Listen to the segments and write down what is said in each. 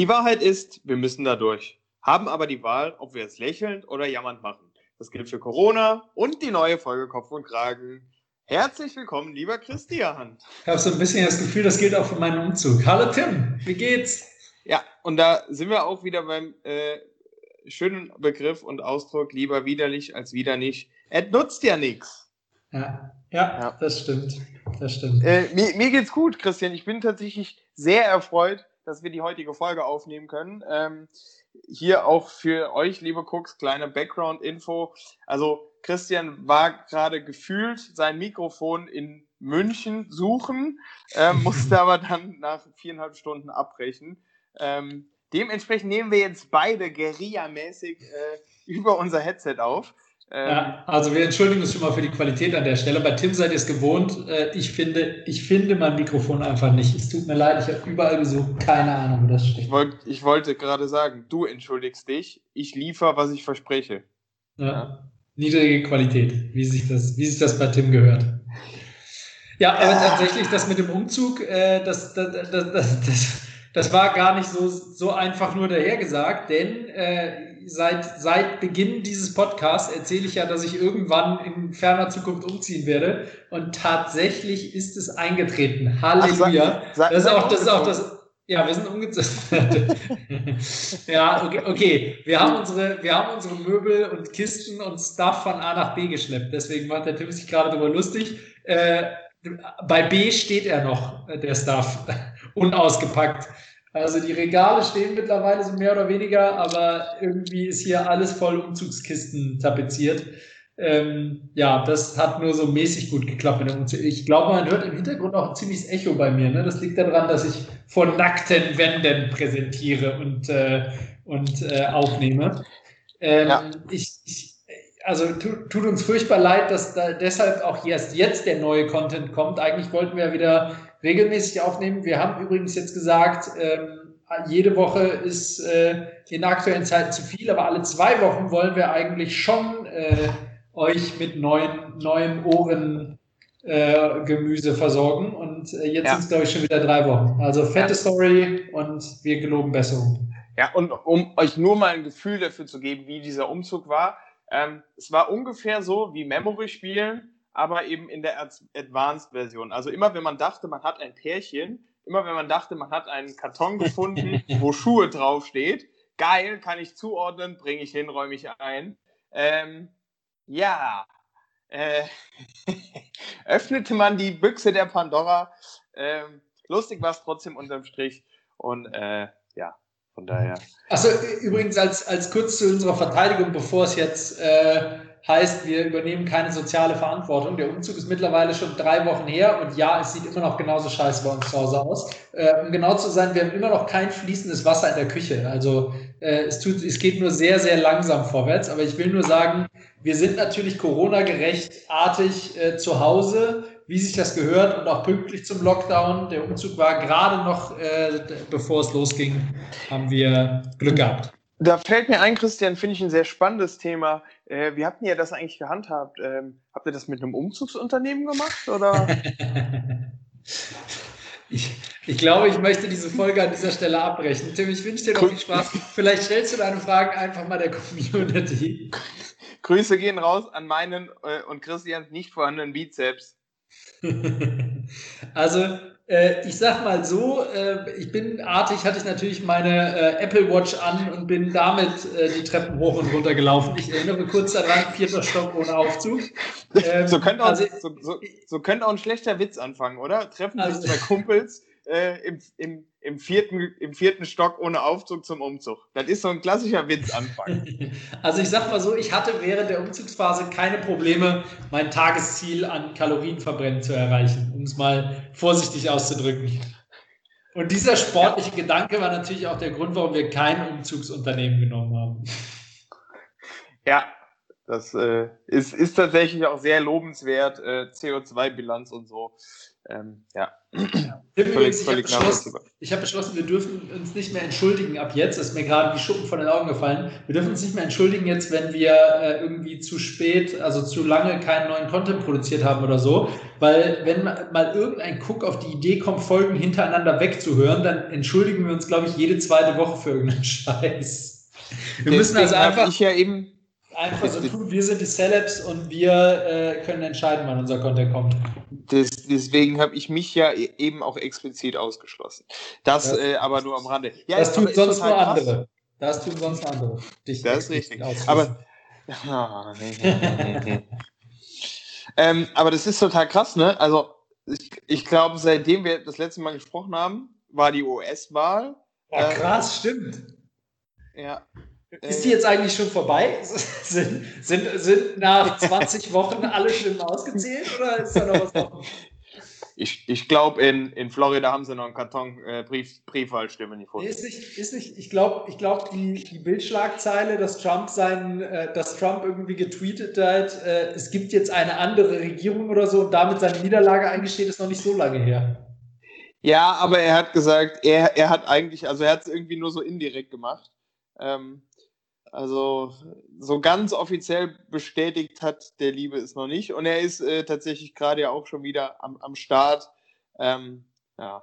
Die Wahrheit ist, wir müssen da durch, haben aber die Wahl, ob wir es lächelnd oder jammernd machen. Das gilt für Corona und die neue Folge Kopf und Kragen. Herzlich willkommen, lieber Christian. Ich habe so ein bisschen das Gefühl, das gilt auch für meinen Umzug. Hallo Tim, wie geht's? Ja, und da sind wir auch wieder beim äh, schönen Begriff und Ausdruck, lieber widerlich als wieder nicht. Es nutzt ja nichts. Ja, ja, ja, das stimmt. Das stimmt. Äh, mir, mir geht's gut, Christian. Ich bin tatsächlich sehr erfreut, dass wir die heutige Folge aufnehmen können. Ähm, hier auch für euch, liebe Cooks, kleine Background-Info. Also Christian war gerade gefühlt sein Mikrofon in München suchen, äh, musste aber dann nach viereinhalb Stunden abbrechen. Ähm, dementsprechend nehmen wir jetzt beide Guerilla-mäßig äh, über unser Headset auf. Ähm, ja, also wir entschuldigen uns schon mal für die Qualität an der Stelle. Bei Tim seid ihr es gewohnt. Äh, ich finde, ich finde mein Mikrofon einfach nicht. Es tut mir leid, ich habe überall gesucht. Keine Ahnung, wo das steht. Ich, wollt, ich wollte gerade sagen, du entschuldigst dich. Ich liefere, was ich verspreche. Ja. ja. Niedrige Qualität, wie sich, das, wie sich das bei Tim gehört. Ja, aber äh. tatsächlich das mit dem Umzug, äh, das, das, das, das, das war gar nicht so, so einfach nur dahergesagt, denn äh, seit, seit Beginn dieses Podcasts erzähle ich ja, dass ich irgendwann in ferner Zukunft umziehen werde. Und tatsächlich ist es eingetreten. Halleluja. Ach, sag, sag, das, ist auch, das ist auch das. Ja, wir sind umgezogen. ja, okay, okay. Wir haben unsere, wir haben unsere Möbel und Kisten und Stuff von A nach B geschleppt. Deswegen macht der Tim sich gerade darüber lustig. Äh, bei B steht er noch, äh, der Stuff, unausgepackt. Also die Regale stehen mittlerweile so mehr oder weniger, aber irgendwie ist hier alles voll Umzugskisten tapeziert. Ähm, ja, das hat nur so mäßig gut geklappt. Ich glaube, man hört im Hintergrund auch ein ziemliches Echo bei mir. Ne? Das liegt daran, dass ich vor nackten Wänden präsentiere und, äh, und äh, aufnehme. Ähm, ja. ich, ich, also tut, tut uns furchtbar leid, dass da deshalb auch erst jetzt der neue Content kommt. Eigentlich wollten wir ja wieder regelmäßig aufnehmen. Wir haben übrigens jetzt gesagt, ähm, jede Woche ist äh, in aktuellen Zeiten zu viel, aber alle zwei Wochen wollen wir eigentlich schon äh, euch mit neuen, neuen Ohren äh, Gemüse versorgen. Und äh, jetzt ja. sind es, glaube ich, schon wieder drei Wochen. Also fette ja. Story und wir geloben Besserung. Ja, und um euch nur mal ein Gefühl dafür zu geben, wie dieser Umzug war. Ähm, es war ungefähr so wie Memory spielen aber eben in der Advanced-Version. Also immer, wenn man dachte, man hat ein Pärchen, immer wenn man dachte, man hat einen Karton gefunden, wo Schuhe draufsteht, geil, kann ich zuordnen, bringe ich hin, räume ich ein. Ähm, ja, äh, öffnete man die Büchse der Pandora. Ähm, lustig war es trotzdem unterm Strich. Und äh, ja, von daher. Also übrigens als, als kurz zu unserer Verteidigung, bevor es jetzt äh, heißt, wir übernehmen keine soziale Verantwortung. Der Umzug ist mittlerweile schon drei Wochen her und ja, es sieht immer noch genauso scheiße bei uns zu Hause aus. Äh, um genau zu sein, wir haben immer noch kein fließendes Wasser in der Küche. Also äh, es, tut, es geht nur sehr, sehr langsam vorwärts. Aber ich will nur sagen, wir sind natürlich Corona-gerecht artig äh, zu Hause, wie sich das gehört und auch pünktlich zum Lockdown. Der Umzug war gerade noch, äh, bevor es losging, haben wir Glück gehabt. Da fällt mir ein, Christian, finde ich ein sehr spannendes Thema. Äh, wie habt ihr das eigentlich gehandhabt? Ähm, habt ihr das mit einem Umzugsunternehmen gemacht oder? ich, ich glaube, ich möchte diese Folge an dieser Stelle abbrechen. Tim, ich wünsche dir noch viel Spaß. Vielleicht stellst du deine Fragen einfach mal der Community. Grüße gehen raus an meinen äh, und Christians nicht vorhandenen Bizeps. also ich sag mal so, äh, ich bin artig, hatte ich natürlich meine äh, Apple Watch an und bin damit äh, die Treppen hoch und runter gelaufen. Ich erinnere kurz daran, vierter Stock ohne Aufzug. Ähm, so, könnte auch, also, so, so, so, könnte auch ein schlechter Witz anfangen, oder? Treffen sich also, zwei Kumpels äh, im, im, im, vierten, im vierten Stock ohne Aufzug zum Umzug. Das ist so ein klassischer Witzanfang. Also ich sag mal so, ich hatte während der Umzugsphase keine Probleme, mein Tagesziel an Kalorienverbrennen zu erreichen, um es mal vorsichtig auszudrücken. Und dieser sportliche ja. Gedanke war natürlich auch der Grund, warum wir kein Umzugsunternehmen genommen haben. Ja, das äh, ist, ist tatsächlich auch sehr lobenswert, äh, CO2-Bilanz und so. Ähm, ja. Übrigens, völlig, ich habe beschlossen, hab beschlossen, wir dürfen uns nicht mehr entschuldigen ab jetzt. Das ist mir gerade wie Schuppen von den Augen gefallen. Wir dürfen uns nicht mehr entschuldigen jetzt, wenn wir äh, irgendwie zu spät, also zu lange keinen neuen Content produziert haben oder so. Weil wenn mal irgendein Cook auf die Idee kommt, Folgen hintereinander wegzuhören, dann entschuldigen wir uns, glaube ich, jede zweite Woche für irgendeinen Scheiß. Wir Deswegen müssen also einfach. Ich ja eben einfach so tun, wir sind die Celebs und wir äh, können entscheiden, wann unser Content kommt. Das, deswegen habe ich mich ja e-, eben auch explizit ausgeschlossen. Das, das äh, aber nur am Rande. Ja, das tun sonst nur andere. Das tun sonst andere. Dich das ist richtig. Aber, ähm, aber das ist total krass, ne? Also ich, ich glaube, seitdem wir das letzte Mal gesprochen haben, war die US-Wahl. Ja, krass, ähm, stimmt. Ja, ist die jetzt eigentlich schon vorbei? sind, sind, sind nach 20 Wochen alle Stimmen ausgezählt oder ist da noch was offen? Ich, ich glaube, in, in Florida haben sie noch einen Karton äh, Brief, Briefwahlstimmen gefunden. Ist nicht, ist nicht, ich glaube, ich glaub, die, die Bildschlagzeile, dass Trump, seinen, äh, dass Trump irgendwie getweetet hat, äh, es gibt jetzt eine andere Regierung oder so und damit seine Niederlage eingesteht, ist noch nicht so lange her. Ja, aber er hat gesagt, er, er hat eigentlich, also er hat es irgendwie nur so indirekt gemacht. Ähm, also so ganz offiziell bestätigt hat der Liebe es noch nicht. Und er ist äh, tatsächlich gerade ja auch schon wieder am, am Start. Ähm, ja.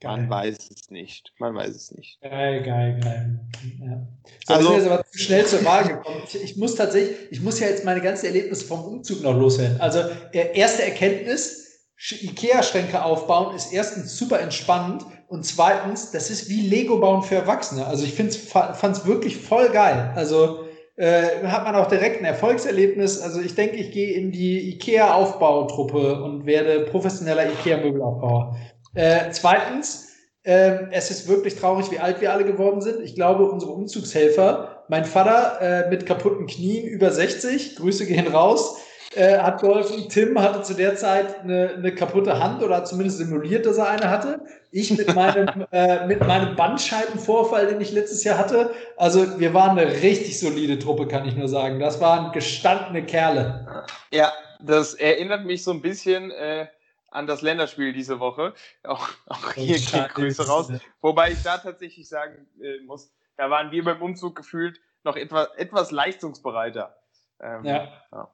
Geil. Man weiß es nicht. Man weiß es nicht. Geil, geil, geil. Ja. So, also, wir sind aber zu schnell zur Wahl gekommen. Ich, muss tatsächlich, ich muss ja jetzt meine ganzen Erlebnisse vom Umzug noch loswerden. Also, erste Erkenntnis, Ikea-Schränke aufbauen ist erstens super entspannend und zweitens, das ist wie Lego bauen für Erwachsene. Also ich fand es wirklich voll geil. Also äh, hat man auch direkt ein Erfolgserlebnis. Also ich denke, ich gehe in die Ikea-Aufbautruppe und werde professioneller Ikea-Möbelaufbauer. Äh, zweitens, äh, es ist wirklich traurig, wie alt wir alle geworden sind. Ich glaube, unsere Umzugshelfer, mein Vater äh, mit kaputten Knien, über 60, Grüße gehen raus, äh, hat geholfen. Tim hatte zu der Zeit eine, eine kaputte Hand oder hat zumindest simuliert, dass er eine hatte. Ich mit meinem, äh, mit meinem Bandscheibenvorfall, den ich letztes Jahr hatte. Also wir waren eine richtig solide Truppe, kann ich nur sagen. Das waren gestandene Kerle. Ja, das erinnert mich so ein bisschen äh, an das Länderspiel diese Woche. Auch, auch hier geht Grüße raus. Wobei ich da tatsächlich sagen äh, muss, da waren wir beim Umzug gefühlt noch etwas, etwas leistungsbereiter. Ähm, ja. ja.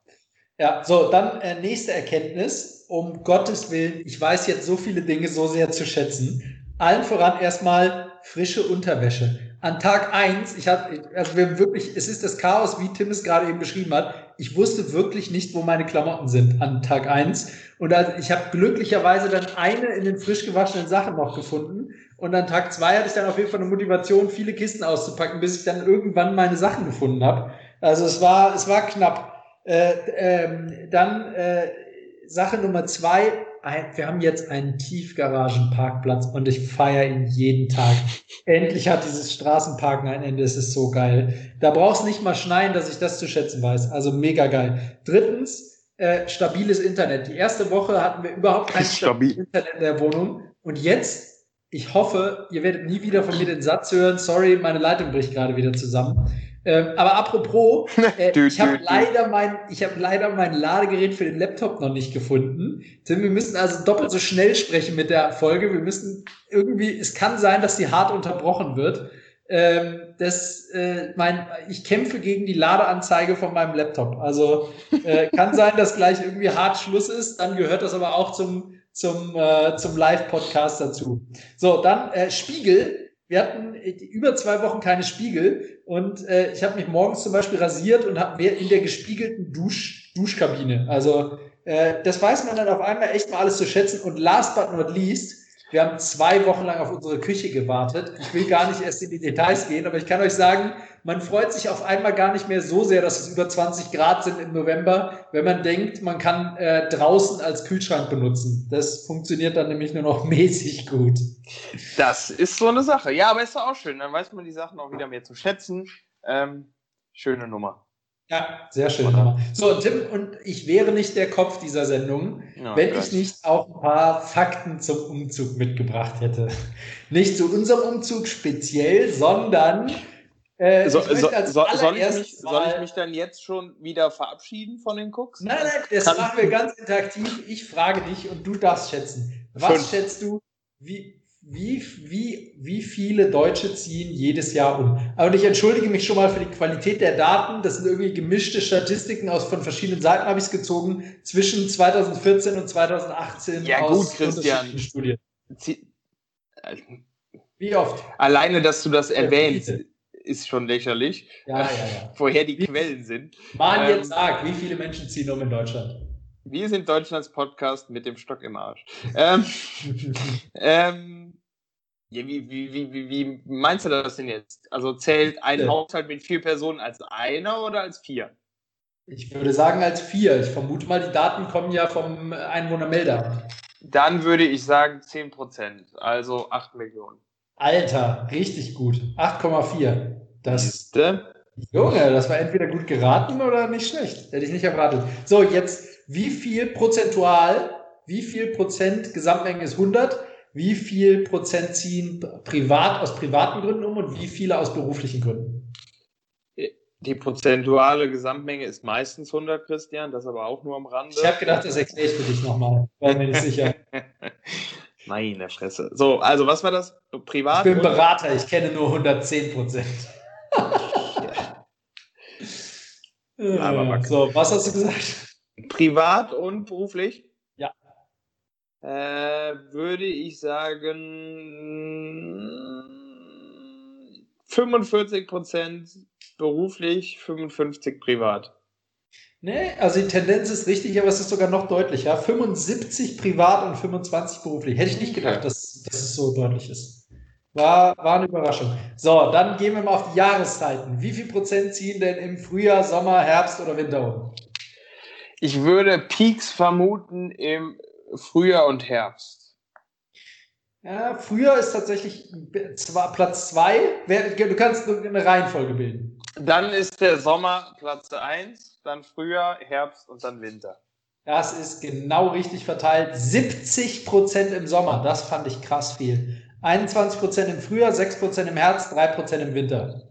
Ja, so, dann äh, nächste Erkenntnis. Um Gottes Willen, ich weiß jetzt so viele Dinge so sehr zu schätzen. Allen voran erstmal frische Unterwäsche. An Tag eins, ich hatte, also wir wirklich, es ist das Chaos, wie Tim es gerade eben beschrieben hat. Ich wusste wirklich nicht, wo meine Klamotten sind an Tag eins. Und also ich habe glücklicherweise dann eine in den frisch gewaschenen Sachen noch gefunden. Und an Tag zwei hatte ich dann auf jeden Fall eine Motivation, viele Kisten auszupacken, bis ich dann irgendwann meine Sachen gefunden habe. Also es war, es war knapp. Äh, ähm, dann äh, Sache Nummer zwei, wir haben jetzt einen Tiefgaragenparkplatz und ich feiere ihn jeden Tag. Endlich hat dieses Straßenparken ein Ende, es ist so geil. Da brauchst nicht mal schneien, dass ich das zu schätzen weiß. Also mega geil. Drittens, äh, stabiles Internet. Die erste Woche hatten wir überhaupt kein stabiles Internet in der Wohnung. Und jetzt, ich hoffe, ihr werdet nie wieder von mir den Satz hören, sorry, meine Leitung bricht gerade wieder zusammen. Ähm, aber apropos, äh, ich habe leider mein, ich habe leider mein Ladegerät für den Laptop noch nicht gefunden. Tim, wir müssen also doppelt so schnell sprechen mit der Folge. Wir müssen irgendwie, es kann sein, dass die hart unterbrochen wird. Ähm, das, äh, mein, ich kämpfe gegen die Ladeanzeige von meinem Laptop. Also äh, kann sein, dass gleich irgendwie hart Schluss ist. Dann gehört das aber auch zum zum äh, zum Live-Podcast dazu. So, dann äh, Spiegel wir hatten äh, über zwei Wochen keine Spiegel und äh, ich habe mich morgens zum Beispiel rasiert und habe in der gespiegelten Dusch, Duschkabine. Also äh, das weiß man dann auf einmal echt mal alles zu schätzen. Und last but not least, wir haben zwei Wochen lang auf unsere Küche gewartet. Ich will gar nicht erst in die Details gehen, aber ich kann euch sagen, man freut sich auf einmal gar nicht mehr so sehr, dass es über 20 Grad sind im November, wenn man denkt, man kann äh, draußen als Kühlschrank benutzen. Das funktioniert dann nämlich nur noch mäßig gut. Das ist so eine Sache. Ja, aber ist doch auch schön. Dann weiß man die Sachen auch wieder mehr zu schätzen. Ähm, schöne Nummer. Ja, sehr schön. Oder? So, Tim, und ich wäre nicht der Kopf dieser Sendung, oh, wenn Gott. ich nicht auch ein paar Fakten zum Umzug mitgebracht hätte. Nicht zu unserem Umzug speziell, sondern Äh, so, so, so, soll, ich mich, soll, ich mich, dann jetzt schon wieder verabschieden von den Cooks? Nein, nein, das Kann machen wir ganz interaktiv. Ich frage dich und du darfst schätzen. Was fünf. schätzt du, wie, wie, wie, wie viele Deutsche ziehen jedes Jahr um? Aber ich entschuldige mich schon mal für die Qualität der Daten. Das sind irgendwie gemischte Statistiken aus von verschiedenen Seiten, habe ich es gezogen, zwischen 2014 und 2018 ja, aus gut, Christian. Studien. Wie oft? Alleine, dass du das erwähnst, ist schon lächerlich. Ja, ja, ja. Woher die wie, Quellen sind. Mann, ähm, jetzt sag, wie viele Menschen ziehen um in Deutschland? Wir sind Deutschlands Podcast mit dem Stock im Arsch. ähm, ähm, ja, wie, wie, wie, wie, meinst du das denn jetzt? Also zählt ein ja. Haushalt mit vier Personen als einer oder als vier? Ich würde sagen als vier. Ich vermute mal, die Daten kommen ja vom Einwohnermeldeamt. Dann würde ich sagen 10 Prozent, also 8 Millionen. Alter, richtig gut. 8,4. Das. Siehste? Junge, das war entweder gut geraten oder nicht schlecht. Hätte ich nicht erwartet. So, jetzt, wie viel prozentual, wie viel Prozent Gesamtmenge ist 100? Wie viel Prozent ziehen privat aus privaten Gründen um und wie viele aus beruflichen Gründen? Die prozentuale Gesamtmenge ist meistens 100, Christian, das aber auch nur am Rande. Ich habe gedacht, das erkläre ich für dich nochmal. War mir nicht sicher. Meine Fresse. So, also was war das? Privat? Ich bin Berater, ich kenne nur 110 Prozent. ja, aber so, was hast du gesagt? Privat und beruflich? Ja. Äh, würde ich sagen 45 Prozent beruflich, 55 privat. Nee, also die Tendenz ist richtig, aber es ist sogar noch deutlicher. 75 privat und 25 beruflich. Hätte ich nicht gedacht, dass, dass es so deutlich ist. War, war eine Überraschung. So, dann gehen wir mal auf die Jahreszeiten. Wie viel Prozent ziehen denn im Frühjahr, Sommer, Herbst oder Winter um? Ich würde Peaks vermuten im Frühjahr und Herbst. Ja, Frühjahr ist tatsächlich Platz zwei. Du kannst eine Reihenfolge bilden. Dann ist der Sommer Platz eins dann Frühjahr, Herbst und dann Winter. Das ist genau richtig verteilt. 70 Prozent im Sommer, das fand ich krass viel. 21 Prozent im Frühjahr, 6 Prozent im Herbst, 3 Prozent im Winter.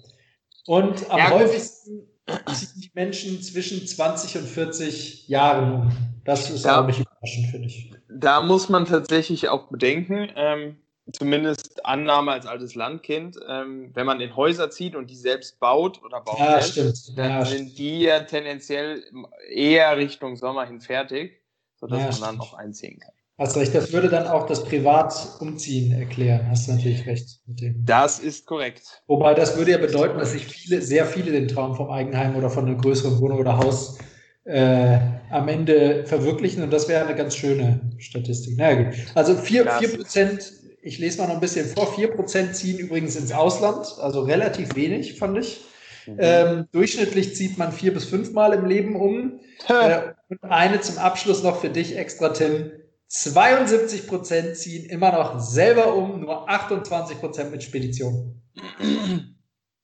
Und am ja, häufigsten die Menschen zwischen 20 und 40 Jahren um. Das ist ja, auch nicht überraschend, finde ich. Da muss man tatsächlich auch bedenken, ähm, zumindest Annahme als altes Landkind, ähm, wenn man in Häuser zieht und die selbst baut oder baut, ja, lässt, dann ja, sind die ja tendenziell eher Richtung Sommer hin fertig, sodass ja, man stimmt. dann auch einziehen kann. Hast recht, das würde dann auch das Privatumziehen erklären. Hast du natürlich recht mit dem. Das ist korrekt. Wobei das würde ja bedeuten, dass sich viele, sehr viele den Traum vom Eigenheim oder von einer größeren Wohnung oder Haus äh, am Ende verwirklichen und das wäre eine ganz schöne Statistik. Na naja, gut. Also 4%, 4% ich lese mal noch ein bisschen vor. 4% ziehen übrigens ins Ausland, also relativ wenig, fand ich. Mhm. Ähm, durchschnittlich zieht man vier bis fünfmal im Leben um. äh, und eine zum Abschluss noch für dich extra, Tim. 72% ziehen immer noch selber um, nur 28% mit Spedition.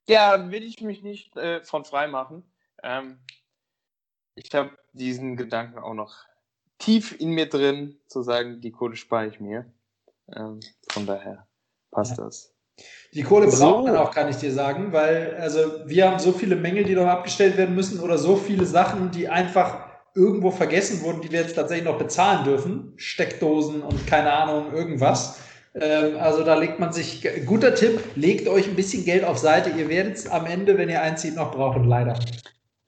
Ja, will ich mich nicht äh, von frei machen. Ähm, ich habe diesen Gedanken auch noch tief in mir drin, zu sagen, die Kohle spare ich mir. Ähm, von daher passt ja. das. Die Kohle braucht so. man auch, kann ich dir sagen, weil also wir haben so viele Mängel, die noch abgestellt werden müssen oder so viele Sachen, die einfach irgendwo vergessen wurden, die wir jetzt tatsächlich noch bezahlen dürfen. Steckdosen und keine Ahnung, irgendwas. Ähm, also da legt man sich, guter Tipp, legt euch ein bisschen Geld auf Seite. Ihr werdet es am Ende, wenn ihr einzieht, noch brauchen, leider.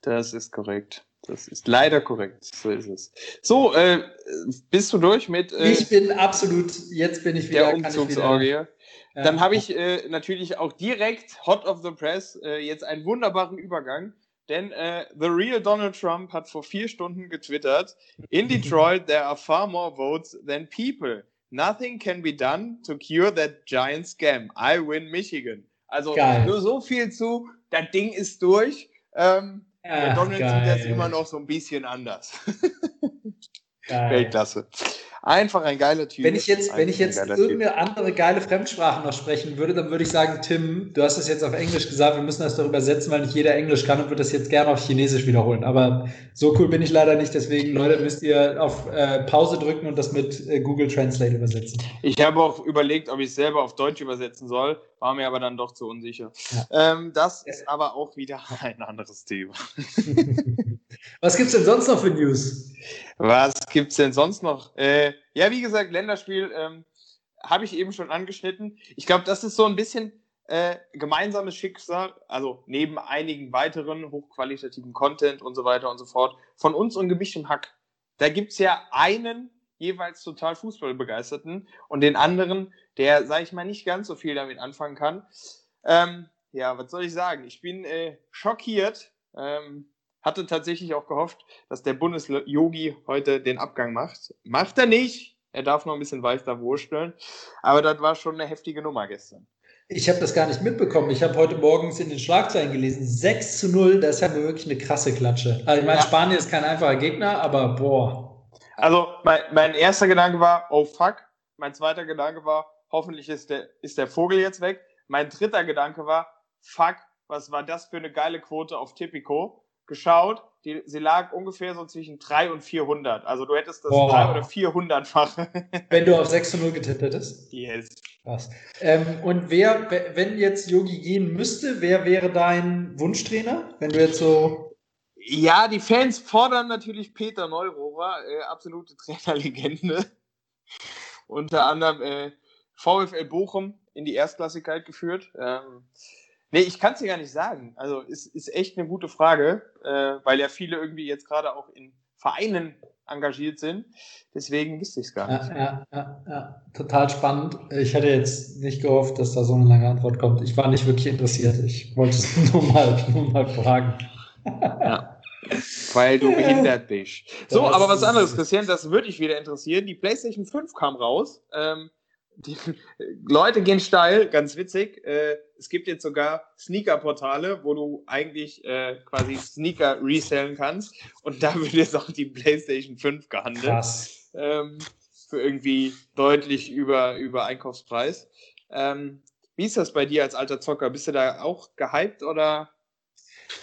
Das ist korrekt. Das ist leider korrekt. So ist es. So, äh, bist du durch mit. Äh, ich bin absolut, jetzt bin ich wieder. Der Umzugsorgie. Dann habe ich äh, natürlich auch direkt Hot of the Press äh, jetzt einen wunderbaren Übergang. Denn äh, The Real Donald Trump hat vor vier Stunden getwittert: In Detroit, there are far more votes than people. Nothing can be done to cure that giant scam. I win Michigan. Also Geil. nur so viel zu, das Ding ist durch. Ähm, Ach, McDonalds geil. sieht das immer noch so ein bisschen anders. Weltklasse. Einfach ein geiler Typ. Wenn ich jetzt, wenn ich jetzt irgendeine typ. andere geile Fremdsprache noch sprechen würde, dann würde ich sagen, Tim, du hast es jetzt auf Englisch gesagt, wir müssen das doch übersetzen, weil nicht jeder Englisch kann und würde das jetzt gerne auf Chinesisch wiederholen. Aber so cool bin ich leider nicht, deswegen, Leute, müsst ihr auf äh, Pause drücken und das mit äh, Google Translate übersetzen. Ich habe auch überlegt, ob ich es selber auf Deutsch übersetzen soll, war mir aber dann doch zu unsicher. Ja. Ähm, das ist aber auch wieder ein anderes Thema. Was gibt es denn sonst noch für News? Was gibt es denn sonst noch? Äh, ja, wie gesagt, Länderspiel ähm, habe ich eben schon angeschnitten. Ich glaube, das ist so ein bisschen äh, gemeinsames Schicksal, also neben einigen weiteren hochqualitativen Content und so weiter und so fort, von uns und gemischtem Hack. Da gibt es ja einen jeweils total Fußballbegeisterten und den anderen, der, sage ich mal, nicht ganz so viel damit anfangen kann. Ähm, ja, was soll ich sagen? Ich bin äh, schockiert. Ähm, hatte tatsächlich auch gehofft, dass der Bundes-Yogi heute den Abgang macht. Macht er nicht. Er darf noch ein bisschen weiter wursteln. Aber das war schon eine heftige Nummer gestern. Ich habe das gar nicht mitbekommen. Ich habe heute morgens in den Schlagzeilen gelesen, 6 zu 0, das ist ja wirklich eine krasse Klatsche. Also ich meine, ja. Spanien ist kein einfacher Gegner, aber boah. Also mein, mein erster Gedanke war, oh fuck. Mein zweiter Gedanke war, hoffentlich ist der, ist der Vogel jetzt weg. Mein dritter Gedanke war, fuck, was war das für eine geile Quote auf Tipico? Geschaut, die, sie lag ungefähr so zwischen 3 und 400. Also du hättest das Boah. 3 oder 400-fache. Wenn du auf 6 zu 0 getippt hättest? Yes. Krass. Ähm, und wer, wenn jetzt Yogi gehen müsste, wer wäre dein Wunschtrainer? Wenn du jetzt so. Ja, die Fans fordern natürlich Peter Neurohrer, äh, absolute Trainerlegende. Unter anderem äh, VfL Bochum in die Erstklassigkeit geführt. Ähm, nee, ich kann es dir gar nicht sagen. Also ist, ist echt eine gute Frage, äh, weil ja viele irgendwie jetzt gerade auch in Vereinen engagiert sind. Deswegen wüsste ich es gar nicht. Ja, ja, ja, total spannend. Ich hätte jetzt nicht gehofft, dass da so eine lange Antwort kommt. Ich war nicht wirklich interessiert. Ich wollte es nur mal, nur mal fragen. Ja. Weil du behindert bist. So, das aber was anderes, Christian, das würde ich wieder interessieren. Die PlayStation 5 kam raus. Ähm, die Leute gehen steil, ganz witzig. Äh, es gibt jetzt sogar Sneaker-Portale, wo du eigentlich äh, quasi Sneaker resellen kannst. Und da wird jetzt auch die PlayStation 5 gehandelt. Krass. Ähm, für irgendwie deutlich über, über Einkaufspreis. Ähm, wie ist das bei dir als alter Zocker? Bist du da auch gehypt oder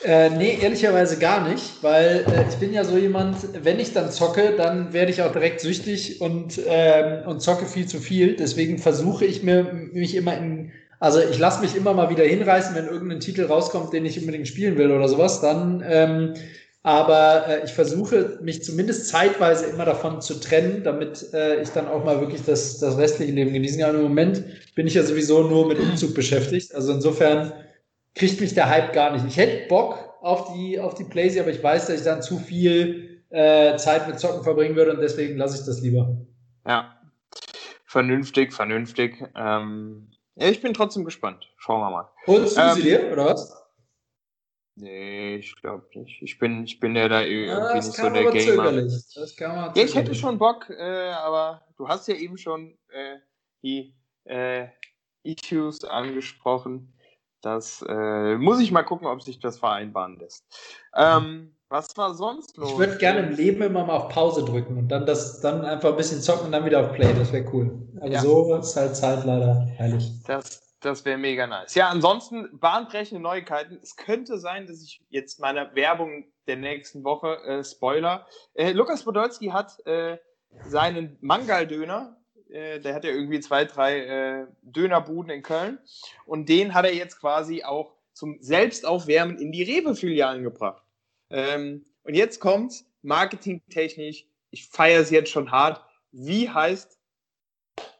äh, nee, ehrlicherweise gar nicht, weil äh, ich bin ja so jemand, wenn ich dann zocke, dann werde ich auch direkt süchtig und, ähm, und zocke viel zu viel. Deswegen versuche ich mir mich immer in, also ich lasse mich immer mal wieder hinreißen, wenn irgendein Titel rauskommt, den ich unbedingt spielen will oder sowas, dann, ähm, aber äh, ich versuche mich zumindest zeitweise immer davon zu trennen, damit äh, ich dann auch mal wirklich das, das restliche Leben genießen kann. Im Moment bin ich ja sowieso nur mit Umzug beschäftigt. Also insofern kriegt mich der Hype gar nicht. Ich hätte Bock auf die, auf die Playsee, aber ich weiß, dass ich dann zu viel äh, Zeit mit Zocken verbringen würde und deswegen lasse ich das lieber. Ja, vernünftig, vernünftig. Ähm, ja, ich bin trotzdem gespannt. Schauen wir mal. Und ähm, sie dir, oder was? Nee, ich glaube nicht. Ich bin, ich bin ja da irgendwie ah, nicht so der Gamer. Das kann man ja, ich hätte schon Bock, äh, aber du hast ja eben schon äh, die äh, Issues angesprochen. Das äh, muss ich mal gucken, ob sich das vereinbaren lässt. Ähm, was war sonst los? Ich würde gerne im Leben immer mal auf Pause drücken und dann das dann einfach ein bisschen zocken und dann wieder auf Play. Das wäre cool. Aber ja. so ist halt Zeit leider heilig. Das, das wäre mega nice. Ja, ansonsten bahnbrechende Neuigkeiten. Es könnte sein, dass ich jetzt meine Werbung der nächsten Woche äh, Spoiler. Äh, Lukas Podolski hat äh, seinen Mangal-Döner äh, der hat ja irgendwie zwei, drei äh, Dönerbuden in Köln. Und den hat er jetzt quasi auch zum Selbstaufwärmen in die Rewe-Filialen gebracht. Ähm, und jetzt kommt's, marketingtechnisch, ich feiere es jetzt schon hart. Wie heißt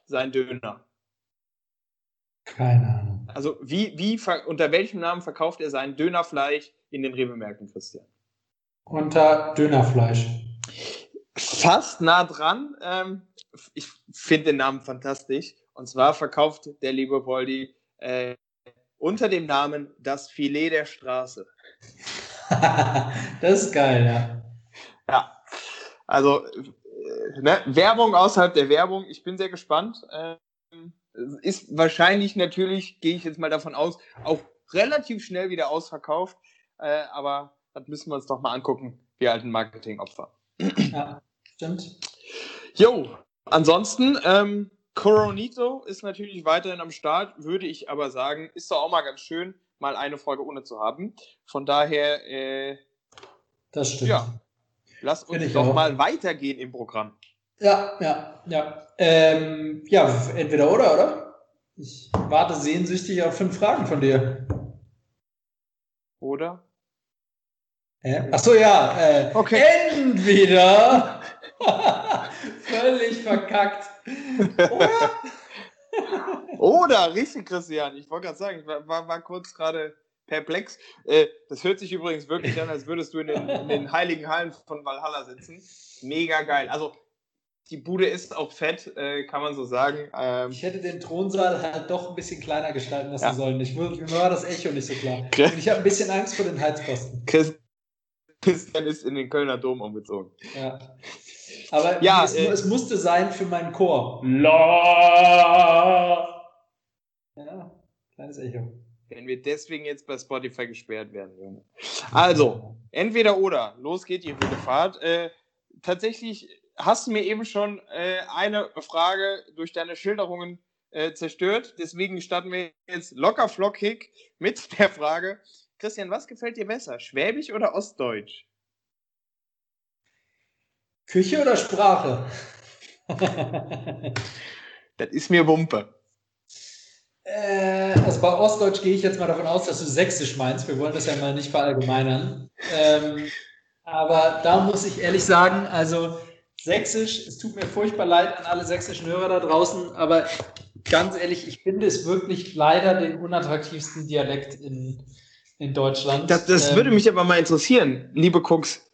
sein Döner? Keine Ahnung. Also wie, wie, unter welchem Namen verkauft er sein Dönerfleisch in den Rewe-Märkten, Christian? Unter Dönerfleisch. Fast nah dran. Ähm, ich finde den Namen fantastisch. Und zwar verkauft der liebe Poldi äh, unter dem Namen Das Filet der Straße. das ist geil, ja. Ja, also äh, ne, Werbung außerhalb der Werbung. Ich bin sehr gespannt. Ähm, ist wahrscheinlich natürlich, gehe ich jetzt mal davon aus, auch relativ schnell wieder ausverkauft. Äh, aber das müssen wir uns doch mal angucken, wir alten Marketingopfer. Ja, stimmt. Jo, Ansonsten, ähm, Coronito ist natürlich weiterhin am Start, würde ich aber sagen, ist doch auch mal ganz schön, mal eine Folge ohne zu haben. Von daher, äh, das stimmt. Ja, lass uns doch auch. mal weitergehen im Programm. Ja, ja, ja. Ähm, ja, entweder oder, oder? Ich warte sehnsüchtig auf fünf Fragen von dir. Oder? Äh? Achso, ja. Äh, Okay. Entweder völlig verkackt. Oder? Oder, richtig, Christian. Ich wollte gerade sagen, ich war, war, war kurz gerade perplex. Äh, das hört sich übrigens wirklich an, als würdest du in den, in den heiligen Hallen von Valhalla sitzen. Mega geil. Also, die Bude ist auch fett, äh, kann man so sagen. Ähm, Ich hätte den Thronsaal halt doch ein bisschen kleiner gestalten lassen Ja. sollen. Ich, mir war das Echo nicht so klar. Und ich habe ein bisschen Angst vor den Heizkosten. Chris- Christian ist in den Kölner Dom umgezogen. Ja. Aber Ja, es, äh, es musste sein für meinen Chor. La. Ja, kleines Echo. Wenn wir deswegen jetzt bei Spotify gesperrt werden, Junge. Also, entweder oder. Los geht die wilde Fahrt. Äh, tatsächlich hast du mir eben schon äh, eine Frage durch deine Schilderungen äh, zerstört. Deswegen starten wir jetzt locker flockig mit der Frage: Christian, was gefällt dir besser? Schwäbisch oder Ostdeutsch? Küche oder Sprache? Das ist mir Wumpe. Äh, also bei Ostdeutsch gehe ich jetzt mal davon aus, dass du Sächsisch meinst. Wir wollen das ja mal nicht verallgemeinern. Ähm, aber da muss ich ehrlich sagen, also Sächsisch, es tut mir furchtbar leid an alle sächsischen Hörer da draußen, aber ganz ehrlich, ich finde es wirklich leider den unattraktivsten Dialekt in, in Deutschland. Das, das Ähm, würde mich aber mal interessieren, liebe Cooks.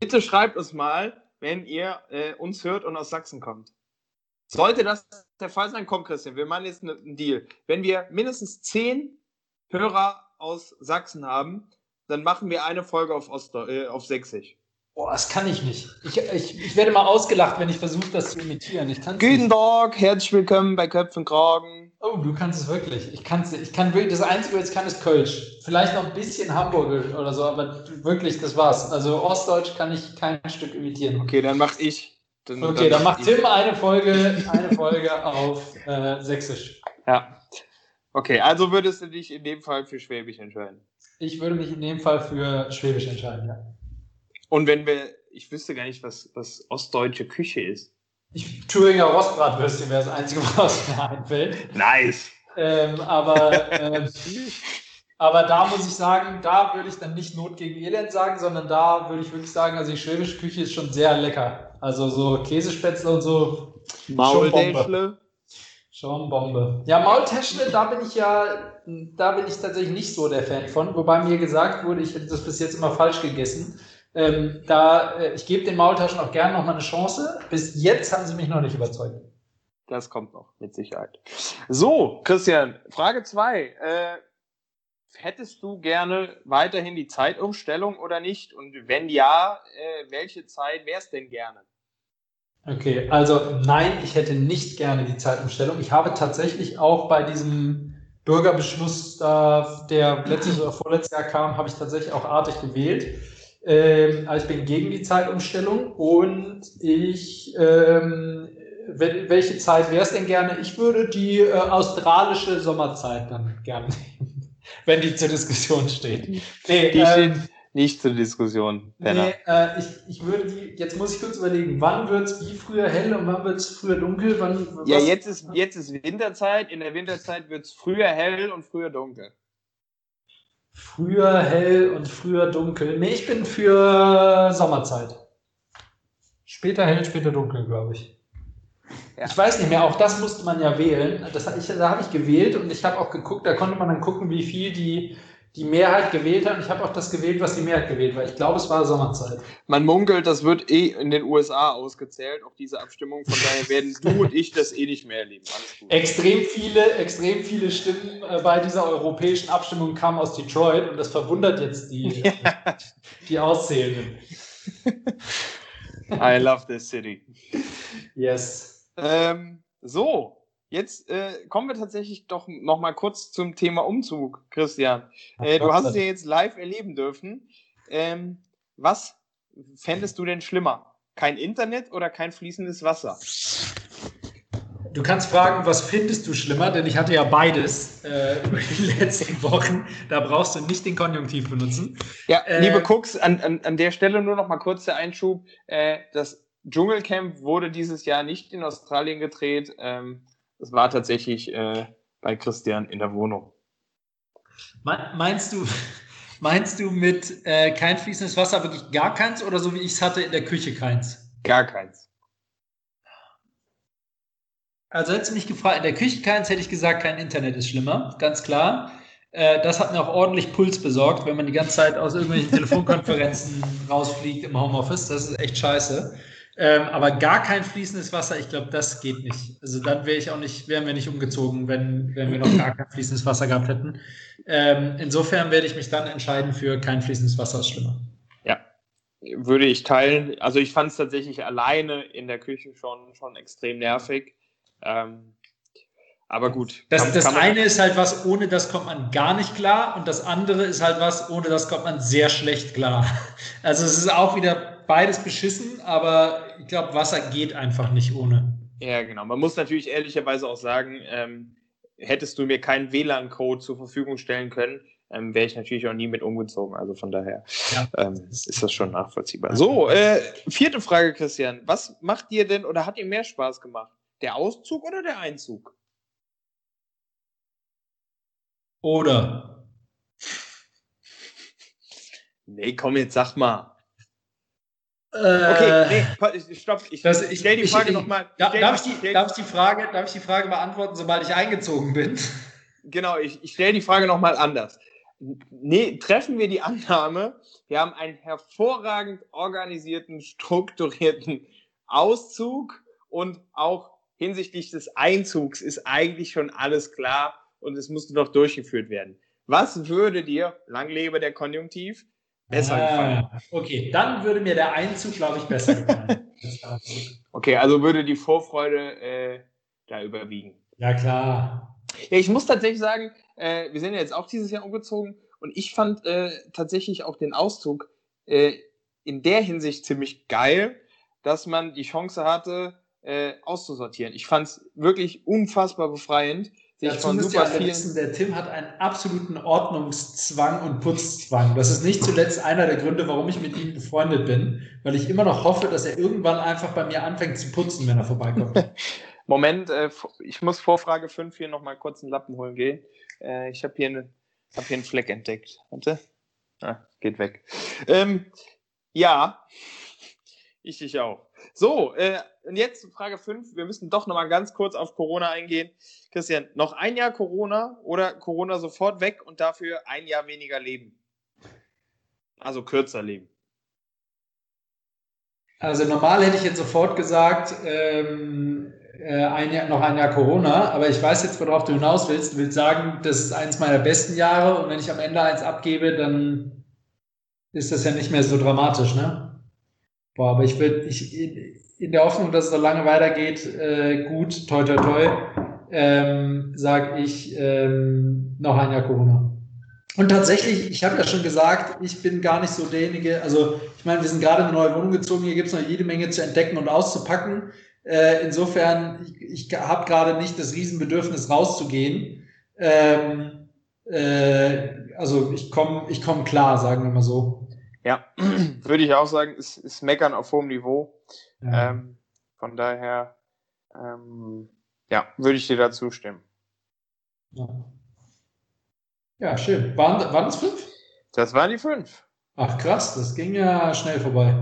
Bitte schreibt uns mal, wenn ihr äh, uns hört und aus Sachsen kommt. Sollte das der Fall sein, komm Christian, wir machen jetzt ne- einen Deal. Wenn wir mindestens zehn Hörer aus Sachsen haben, dann machen wir eine Folge auf, Ostdeu äh, auf Sächsisch. Boah, das kann ich nicht. Ich, ich, ich werde mal ausgelacht, wenn ich versuche, das zu imitieren. Ich Guten nicht. Tag, herzlich willkommen bei Köpfen Kragen. Oh, du kannst es wirklich. Ich kann es ich kann wirklich, das Einzige, was ich kann, ist Kölsch. Vielleicht noch ein bisschen Hamburger oder so, aber wirklich, das war's. Also Ostdeutsch kann ich kein Stück imitieren. Okay, dann mach ich. Dann, Okay, dann macht ich. Tim eine Folge, eine Folge auf äh, Sächsisch. Ja. Okay, also würdest du dich in dem Fall für Schwäbisch entscheiden. Ich würde mich in dem Fall für Schwäbisch entscheiden, ja. Und wenn wir, ich wüsste gar nicht, was, was ostdeutsche Küche ist. Ich, Thüringer Rostbratwürstchen wäre das Einzige, was mir einfällt. Nice. Ähm, aber, ähm, aber da muss ich sagen, da würde ich dann nicht Not gegen Elend sagen, sondern da würde ich wirklich sagen, also die schwäbische Küche ist schon sehr lecker. Also so Käsespätzle und so, Mauldäschle. schon Bombe. Ja, Maultäschle, da bin ich ja, da bin ich tatsächlich nicht so der Fan von, wobei mir gesagt wurde, ich hätte das bis jetzt immer falsch gegessen. Ähm, da, äh, ich gebe den Maultaschen auch gerne noch mal eine Chance. Bis jetzt haben sie mich noch nicht überzeugt. Das kommt noch, mit Sicherheit. So, Christian, Frage 2. Äh, hättest du gerne weiterhin die Zeitumstellung oder nicht? Und wenn ja, äh, welche Zeit wäre es denn gerne? Okay, also nein, ich hätte nicht gerne die Zeitumstellung. Ich habe tatsächlich auch bei diesem Bürgerbeschluss, da, der letztes oder vorletztes Jahr kam, habe ich tatsächlich auch artig gewählt. Ähm, also ich bin gegen die Zeitumstellung und ich, ähm, wel- welche Zeit wäre es denn gerne? Ich würde die äh, australische Sommerzeit dann gerne nehmen, wenn die zur Diskussion steht. Nee, Die ähm, steht nicht zur Diskussion. Penner. Nee, äh, ich, ich würde die, jetzt muss ich kurz überlegen, wann wird es wie früher hell und wann wird es früher dunkel? Wann, Ja, was- jetzt ist, jetzt ist Winterzeit. In der Winterzeit wird es früher hell und früher dunkel. Früher hell und früher dunkel. Nee, ich bin für Sommerzeit. Später hell, später dunkel, glaube ich. Ja. Ich weiß nicht mehr, auch das musste man ja wählen. Das, ich, da habe ich gewählt und ich habe auch geguckt, da konnte man dann gucken, wie viel die, die Mehrheit gewählt hat. Und ich habe auch das gewählt, was die Mehrheit gewählt war. Ich glaube, es war Sommerzeit. Man munkelt, das wird eh in den USA ausgezählt, auch diese Abstimmung. Von daher werden du und ich das eh nicht mehr erleben. Alles gut. Extrem viele, extrem viele Stimmen äh, bei dieser europäischen Abstimmung kamen aus Detroit und das verwundert jetzt die, die Auszählenden. I love this city. Yes. Ähm, so, jetzt äh, kommen wir tatsächlich doch noch mal kurz zum Thema Umzug, Christian. Äh, du hast es ja jetzt live erleben dürfen. Ähm, was fändest du denn schlimmer? Kein Internet oder kein fließendes Wasser? Du kannst fragen, was findest du schlimmer? Denn ich hatte ja beides äh, über die letzten Wochen. Da brauchst du nicht den Konjunktiv benutzen. Ja, Äh, liebe Cooks, an, an, an der Stelle nur noch mal kurz der Einschub. Äh, das Dschungelcamp wurde dieses Jahr nicht in Australien gedreht. Ähm, das war tatsächlich äh, bei Christian in der Wohnung. Meinst du, meinst du mit äh, kein fließendes Wasser wirklich gar keins oder so wie ich es hatte in der Küche keins? Gar keins. Also hättest du mich gefragt, in der Küche keins, hätte ich gesagt, kein Internet ist schlimmer, ganz klar. Äh, das hat mir auch ordentlich Puls besorgt, wenn man die ganze Zeit aus irgendwelchen Telefonkonferenzen rausfliegt im Homeoffice. Das ist echt scheiße. Ähm, aber gar kein fließendes Wasser, ich glaube, das geht nicht. Also dann wäre ich auch nicht, wären wir nicht umgezogen, wenn, wenn wir noch gar kein fließendes Wasser gehabt hätten. Ähm, insofern werde ich mich dann entscheiden für kein fließendes Wasser ist schlimmer. Ja, würde ich teilen. Also ich fand es tatsächlich alleine in der Küche schon, schon extrem nervig. Ähm, aber gut. Das, kann, das kann eine ist halt was, ohne das kommt man gar nicht klar und das andere ist halt was, ohne das kommt man sehr schlecht klar. Also es ist auch wieder beides beschissen, aber ich glaube, Wasser geht einfach nicht ohne. Ja, genau. Man muss natürlich ehrlicherweise auch sagen, ähm, hättest du mir keinen WLAN-Code zur Verfügung stellen können, ähm, wäre ich natürlich auch nie mit umgezogen. Also von daher ja. ähm, ist das schon nachvollziehbar. So, äh, vierte Frage, Christian. Was macht dir denn oder hat dir mehr Spaß gemacht? Der Auszug oder der Einzug? Oder. Nee, komm, jetzt sag mal. Okay, nee, stopp. Ich, das, ich stelle die Frage nochmal. Darf, darf, ich darf, ich die Frage, darf ich die Frage beantworten, sobald ich eingezogen bin? Genau, ich, ich stelle die Frage nochmal anders. Nee, treffen wir die Annahme, wir haben einen hervorragend organisierten, strukturierten Auszug und auch hinsichtlich des Einzugs ist eigentlich schon alles klar und es musste noch durchgeführt werden. Was würde dir, lang lebe der Konjunktiv, besser ah, gefallen? Okay, dann würde mir der Einzug, glaube ich, besser gefallen. okay, also würde die Vorfreude äh, da überwiegen. Ja, klar. Ja, ich muss tatsächlich sagen, äh, wir sind ja jetzt auch dieses Jahr umgezogen und ich fand äh, tatsächlich auch den Auszug äh, in der Hinsicht ziemlich geil, dass man die Chance hatte, äh, auszusortieren. Ich fand es wirklich unfassbar befreiend, sich Dazu von super vielen... Wissen, der Tim hat einen absoluten Ordnungszwang und Putzzwang. Das ist nicht zuletzt einer der Gründe, warum ich mit ihm befreundet bin, weil ich immer noch hoffe, dass er irgendwann einfach bei mir anfängt zu putzen, wenn er vorbeikommt. Moment, äh, ich muss vor Frage 5 hier nochmal kurz einen Lappen holen gehen. Äh, ich habe hier, eine, hab hier einen Fleck entdeckt. Warte. Ah, geht weg. Ähm, ja, ich dich auch. So, äh, und jetzt Frage 5. Wir müssen doch nochmal ganz kurz auf Corona eingehen. Christian, noch ein Jahr Corona oder Corona sofort weg und dafür ein Jahr weniger leben? Also kürzer leben. Also normal hätte ich jetzt sofort gesagt, ähm, äh, ein Jahr, noch ein Jahr Corona, aber ich weiß jetzt, worauf du hinaus willst. Du willst sagen, das ist eins meiner besten Jahre und wenn ich am Ende eins abgebe, dann ist das ja nicht mehr so dramatisch, ne? Boah, aber ich würde, ich, in der Hoffnung, dass es so lange weitergeht, äh, gut, toi, toi, toi, ähm, sage ich ähm, noch ein Jahr Corona. Und tatsächlich, ich habe ja schon gesagt, ich bin gar nicht so derjenige, also ich meine, wir sind gerade in eine neue Wohnung gezogen, hier gibt es noch jede Menge zu entdecken und auszupacken. Äh, insofern, ich, ich habe gerade nicht das Riesenbedürfnis rauszugehen. Ähm, äh, also ich komme ich komm klar, sagen wir mal so. Ja, würde ich auch sagen, ist, ist Meckern auf hohem Niveau. Ja. Ähm, von daher, ähm, ja, würde ich dir da zustimmen. Ja, ja schön. Waren, waren es fünf? Das waren die fünf. Ach krass, das ging ja schnell vorbei.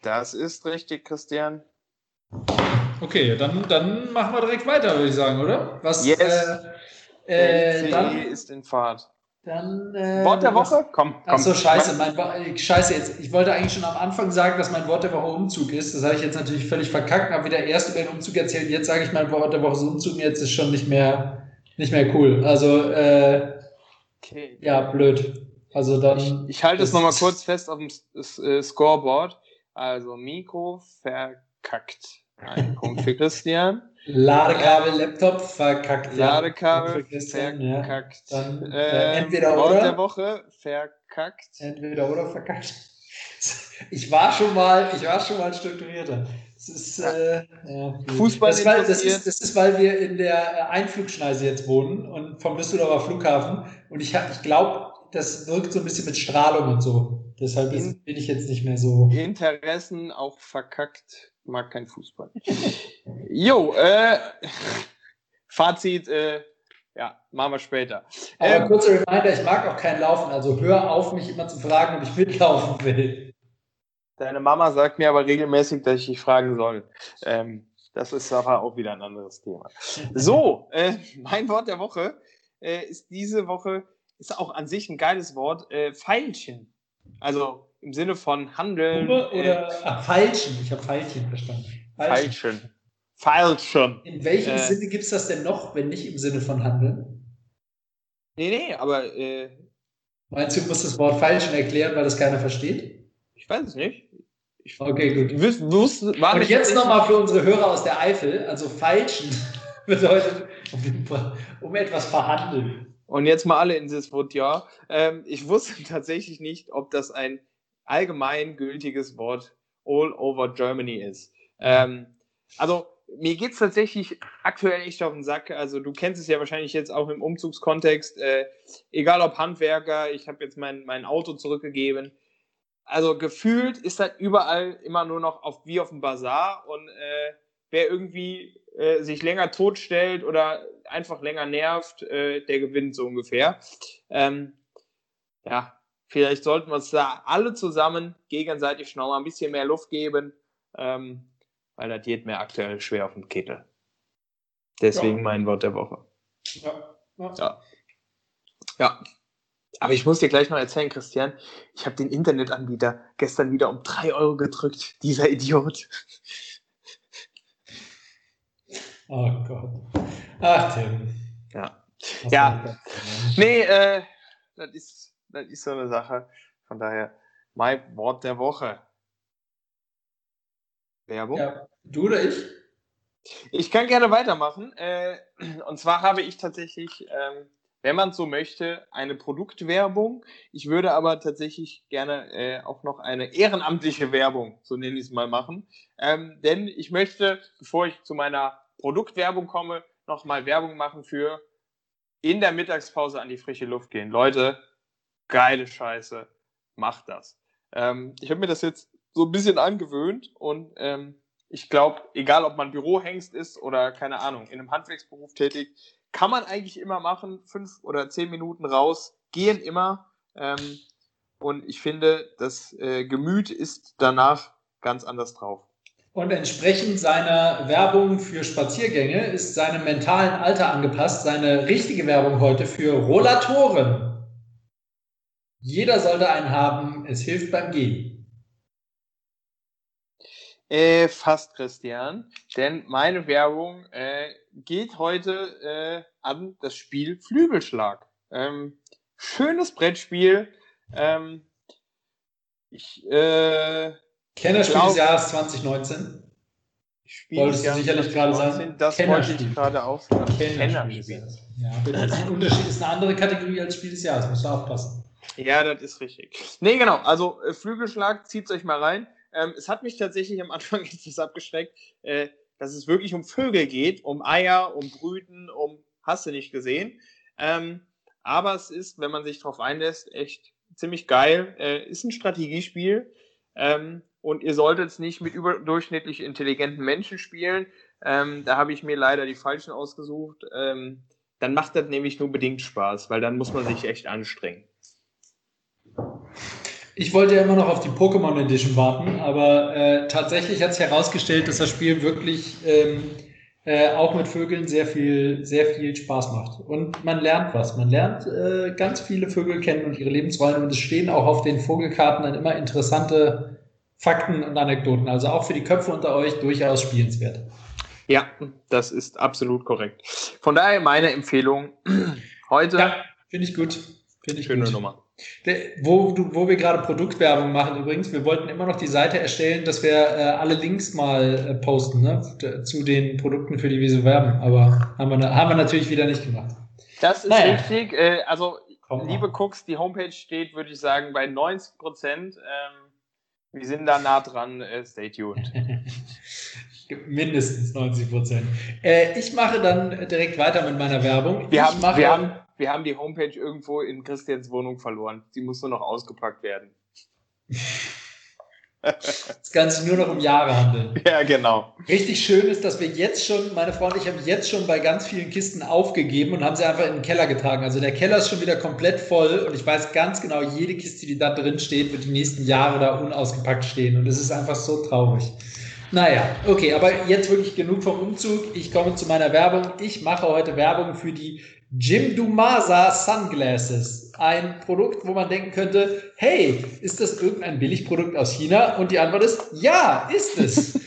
Das ist richtig, Christian. Okay, dann, dann machen wir direkt weiter, würde ich sagen, oder? Was, yes. Äh, äh, dann, ist in Fahrt. Dann, äh, Wort der Woche? Komm, komm. Achso, scheiße. Mein, scheiße, jetzt. Ich wollte eigentlich schon am Anfang sagen, dass mein Wort der Woche Umzug ist. Das habe ich jetzt natürlich völlig verkackt, habe wieder erst über den Umzug erzählt. Jetzt sage ich mein Wort der Woche Umzug. Jetzt ist schon nicht mehr, nicht mehr cool. Also, äh, okay. ja, blöd. Also dann. Ich, ich halte es nochmal kurz fest auf dem äh, Scoreboard. Also, Mikro verkackt. Ein Punkt für Christian. Ladekabel, Laptop verkackt. Ladekabel verkackt. Ja. Dann, äh, entweder Wort oder. der Woche verkackt. Entweder oder verkackt. Ich war schon mal, ich war schon mal strukturierter. Das ist, äh, ja, Fußball das, weil, das, ist, das ist, weil wir in der Einflugschneise jetzt wohnen und vom Düsseldorfer Flughafen. Und ich, ich glaube, das wirkt so ein bisschen mit Strahlung und so. Deshalb in, bin ich jetzt nicht mehr so. Interessen auch verkackt mag kein Fußball. jo, äh, Fazit, äh, ja, machen wir später. Aber ähm, kurzer Reminder, ich mag auch kein Laufen, also hör auf, mich immer zu fragen, ob ich mitlaufen will. Deine Mama sagt mir aber regelmäßig, dass ich dich fragen soll. Ähm, das ist aber auch wieder ein anderes Thema. So, äh, mein Wort der Woche äh, ist diese Woche, ist auch an sich ein geiles Wort, äh, Pfeilchen. Also im Sinne von Handeln. Oder, oder äh, ach, Feilchen, ich habe Pfeilchen verstanden. Feilchen. Feilchen. In welchem äh, Sinne gibt es das denn noch, wenn nicht im Sinne von Handeln? Nee, nee, aber. Äh, Meinst du, du musst das Wort Feilchen erklären, weil das keiner versteht? Ich weiß es nicht. Ich, okay, gut. Wüs, wüs, war Und jetzt nochmal für unsere Hörer aus der Eifel. Also Feilschen bedeutet um, um, etwas verhandeln. Und jetzt mal alle in das Wort, ja. Ähm, ich wusste tatsächlich nicht, ob das ein allgemein gültiges Wort all over Germany ist. Ähm, also mir geht es tatsächlich aktuell echt auf den Sack. Also du kennst es ja wahrscheinlich jetzt auch im Umzugskontext. Äh, egal ob Handwerker, ich habe jetzt mein, mein Auto zurückgegeben also gefühlt ist das überall immer nur noch auf, wie auf dem Bazar und äh, wer irgendwie äh, sich länger totstellt oder einfach länger nervt, äh, der gewinnt so ungefähr. Ähm, ja, vielleicht sollten wir uns da alle zusammen gegenseitig schon mal ein bisschen mehr Luft geben, ähm, weil das geht mir aktuell schwer auf den Kittel. Deswegen ja. mein Wort der Woche. Ja. Ja. ja. Aber ich muss dir gleich noch erzählen, Christian, ich habe den Internetanbieter gestern wieder um 3 Euro gedrückt, dieser Idiot. Oh Gott. Ach, Tim. Ja. Was ja. Nee, äh, das ist, das ist so eine Sache. Von daher, mein Wort der Woche. Werbung. Ja, du oder ich? Ich kann gerne weitermachen. Äh, und zwar habe ich tatsächlich ähm, wenn man so möchte, eine Produktwerbung. Ich würde aber tatsächlich gerne äh, auch noch eine ehrenamtliche Werbung, so nenne ich es mal, machen. Ähm, denn ich möchte, bevor ich zu meiner Produktwerbung komme, nochmal Werbung machen für in der Mittagspause an die frische Luft gehen. Leute, geile Scheiße, macht das. Ähm, ich habe mir das jetzt so ein bisschen angewöhnt und ähm, ich glaube, egal ob man Bürohengst ist oder keine Ahnung, in einem Handwerksberuf tätig, kann man eigentlich immer machen. Fünf oder zehn Minuten raus gehen immer. Ähm, und ich finde, das äh, Gemüt ist danach ganz anders drauf. Und entsprechend seiner Werbung für Spaziergänge ist seinem mentalen Alter angepasst, seine richtige Werbung heute für Rollatoren. Jeder sollte einen haben, es hilft beim Gehen. Äh, fast, Christian. Denn meine Werbung äh, geht heute äh, an das Spiel Flügelschlag. Ähm, schönes Brettspiel. Ähm, ich äh, Kennerspiel des Jahres 2019. Wolltest du sicherlich gerade sagen? Das wollte ich gerade auch sagen. Kennerspiel. Ja, das ist ein Unterschied, ist eine andere Kategorie als Spiel des Jahres, musst du aufpassen. Ja, das ist richtig. Nee, genau. Also äh, Flügelschlag, zieht euch mal rein. Ähm, es hat mich tatsächlich am Anfang etwas abgeschreckt, äh, dass es wirklich um Vögel geht, um Eier, um Brüten, um hast du nicht gesehen. Ähm, aber es ist, wenn man sich darauf einlässt, echt ziemlich geil. Äh, ist ein Strategiespiel. Ähm, und ihr solltet es nicht mit überdurchschnittlich intelligenten Menschen spielen. Ähm, da habe ich mir leider die falschen ausgesucht. Ähm, dann macht das nämlich nur bedingt Spaß, weil dann muss man sich echt anstrengen. Ich wollte ja immer noch auf die Pokémon Edition warten, aber äh, tatsächlich hat sich herausgestellt, dass das Spiel wirklich ähm, äh, auch mit Vögeln sehr viel, sehr viel Spaß macht. Und man lernt was. Man lernt äh, ganz viele Vögel kennen und ihre Lebensräume. Und es stehen auch auf den Vogelkarten dann immer interessante Fakten und Anekdoten. Also auch für die Köpfe unter euch durchaus spielenswert. Ja, das ist absolut korrekt. Von daher meine Empfehlung heute. Ja, finde ich gut. Finde ich Schöne gut. Nummer. Wo, du, wo wir gerade Produktwerbung machen übrigens, wir wollten immer noch die Seite erstellen, dass wir äh, alle Links mal äh, posten ne? zu den Produkten, für die wir so werben. Aber haben wir, haben wir natürlich wieder nicht gemacht. Das ist naja. richtig. Äh, also, Komm liebe mal. Cooks, die Homepage steht, würde ich sagen, bei 90 Prozent. Ähm, wir sind da nah dran. Äh, stay tuned. Mindestens 90 Prozent. Äh, ich mache dann direkt weiter mit meiner Werbung. Wir, haben, wir, haben, wir haben die Homepage irgendwo in Christians Wohnung verloren. Sie muss nur noch ausgepackt werden. Das Ganze nur noch um Jahre handeln. Ja, genau. Richtig schön ist, dass wir jetzt schon, meine Freunde, ich habe jetzt schon bei ganz vielen Kisten aufgegeben und haben sie einfach in den Keller getragen. Also der Keller ist schon wieder komplett voll und ich weiß ganz genau, jede Kiste, die da drin steht, wird die nächsten Jahre da unausgepackt stehen. Und es ist einfach so traurig. Naja, okay, aber jetzt wirklich genug vom Umzug. Ich komme zu meiner Werbung. Ich mache heute Werbung für die Jim Dumasa Sunglasses. Ein Produkt, wo man denken könnte, hey, ist das irgendein Billigprodukt aus China? Und die Antwort ist, ja, ist es.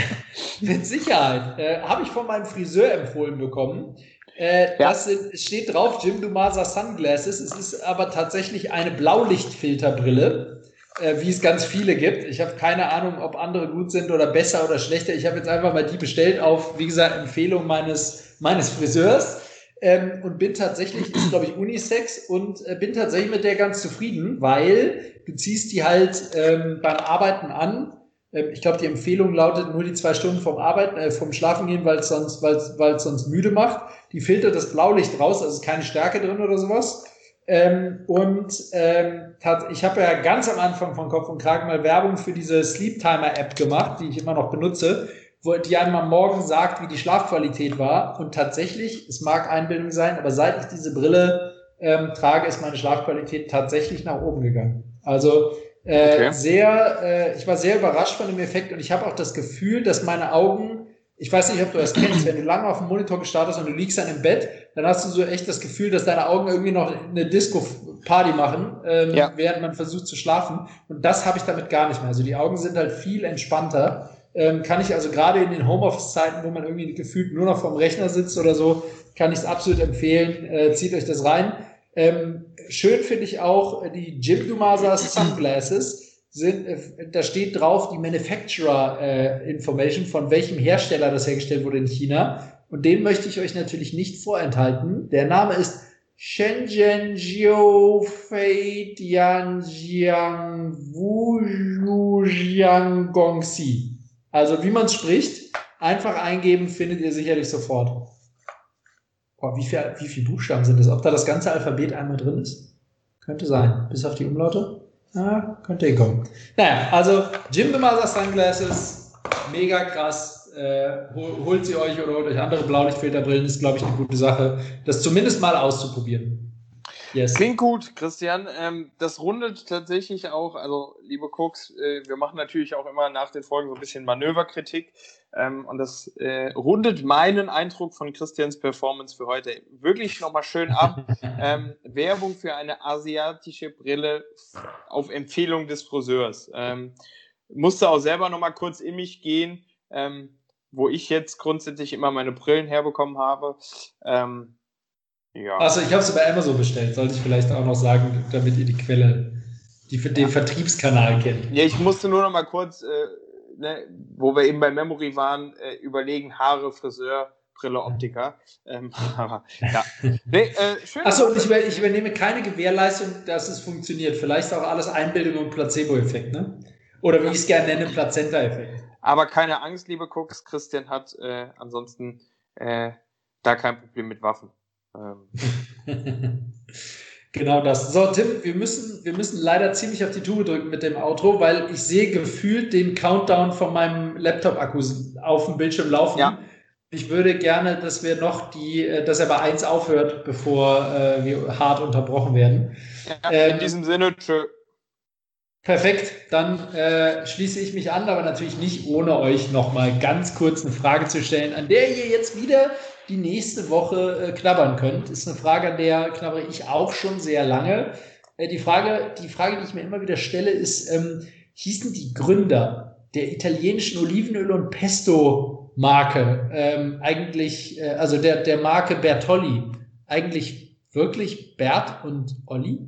Mit Sicherheit. Äh, Habe ich von meinem Friseur empfohlen bekommen. Äh, ja. Das steht drauf, Jim Dumasa Sunglasses. Es ist aber tatsächlich eine Blaulichtfilterbrille, äh, wie es ganz viele gibt. Ich habe keine Ahnung, ob andere gut sind oder besser oder schlechter. Ich habe jetzt einfach mal die bestellt auf, wie gesagt, Empfehlung meines, meines Friseurs ähm, und bin tatsächlich, ist glaube ich Unisex und äh, bin tatsächlich mit der ganz zufrieden, weil du ziehst die halt ähm, beim Arbeiten an. Ähm, ich glaube, die Empfehlung lautet nur die zwei Stunden vom Arbeiten, äh, vom Schlafen gehen, weil es sonst, sonst müde macht. Die filtert das Blaulicht raus, also ist keine Stärke drin oder sowas. Ähm, und ähm, ich habe ja ganz am Anfang von Kopf und Kragen mal Werbung für diese Sleep Timer App gemacht, die ich immer noch benutze wo die einem am Morgen sagt, wie die Schlafqualität war. Und tatsächlich, es mag Einbildung sein, aber seit ich diese Brille ähm, trage, ist meine Schlafqualität tatsächlich nach oben gegangen. Also äh, okay. sehr, äh, ich war sehr überrascht von dem Effekt und ich habe auch das Gefühl, dass meine Augen, ich weiß nicht, ob du das kennst, wenn du lange auf dem Monitor gestartet hast und du liegst dann im Bett, dann hast du so echt das Gefühl, dass deine Augen irgendwie noch eine Disco-Party machen, ähm, ja. während man versucht zu schlafen. Und das habe ich damit gar nicht mehr. Also die Augen sind halt viel entspannter ähm, kann ich also gerade in den Homeoffice-Zeiten, wo man irgendwie gefühlt nur noch vorm Rechner sitzt oder so, kann ich es absolut empfehlen. Äh, zieht euch das rein. Ähm, schön finde ich auch äh, die Jim Dumasa Sunglasses. Sind, äh, da steht drauf die Manufacturer äh, Information, von welchem Hersteller das hergestellt wurde in China. Und den möchte ich euch natürlich nicht vorenthalten. Der Name ist Shenzhen Jiu Fei Dian Wu Jiang Gongxi. Also wie man es spricht, einfach eingeben, findet ihr sicherlich sofort. Boah, wie viel, wie viel Buchstaben sind das? Ob da das ganze Alphabet einmal drin ist? Könnte sein. Bis auf die Umlaute? Ja, könnte hinkommen. Naja, also Jim Mother Sunglasses, mega krass. Äh, holt sie euch oder holt euch andere Blaulichtfilterbrillen, ist, glaube ich, eine gute Sache, das zumindest mal auszuprobieren. Yes. Klingt gut, Christian. Ähm, das rundet tatsächlich auch, also liebe Cooks, äh, wir machen natürlich auch immer nach den Folgen so ein bisschen Manöverkritik. Ähm, und das äh, rundet meinen Eindruck von Christians Performance für heute wirklich nochmal schön ab. ähm, Werbung für eine asiatische Brille auf Empfehlung des Friseurs. Ähm, musste auch selber nochmal kurz in mich gehen, ähm, wo ich jetzt grundsätzlich immer meine Brillen herbekommen habe. Ähm, ja. Also ich habe es bei Amazon bestellt, sollte ich vielleicht auch noch sagen, damit ihr die Quelle, die für den ja. Vertriebskanal kennt. Ja, ich musste nur noch mal kurz, äh, ne, wo wir eben bei Memory waren, äh, überlegen, Haare, Friseur, Brille, Optiker. Ähm, ja. Nee, äh, schön. Achso, und ich, ich, übernehme keine Gewährleistung, dass es funktioniert. Vielleicht auch alles Einbildung und Placebo-Effekt, ne? Oder wie ich es gerne nenne, Plazenta-Effekt. Aber keine Angst, liebe Cooks, Christian hat äh, ansonsten äh, da kein Problem mit Waffen. Ähm. genau das. So, Tim, wir müssen, wir müssen leider ziemlich auf die Tube drücken mit dem Outro, weil ich sehe gefühlt den Countdown von meinem Laptop-Akku auf dem Bildschirm laufen. Ja. Ich würde gerne, dass wir noch die, äh, dass er bei 1 aufhört, bevor äh, wir hart unterbrochen werden. Ja, ähm, in diesem Sinne, tschö. Perfekt, dann äh, schließe ich mich an, aber natürlich nicht ohne euch nochmal ganz kurz eine Frage zu stellen, an der ihr jetzt wieder die nächste Woche äh, knabbern könnt. Ist eine Frage, an der knabbere ich auch schon sehr lange. Äh, die, Frage, die Frage, die ich mir immer wieder stelle, ist, ähm, hießen die Gründer der italienischen Olivenöl- und Pesto-Marke ähm, eigentlich, äh, also der, der Marke Bertolli, eigentlich wirklich Bert und Olli?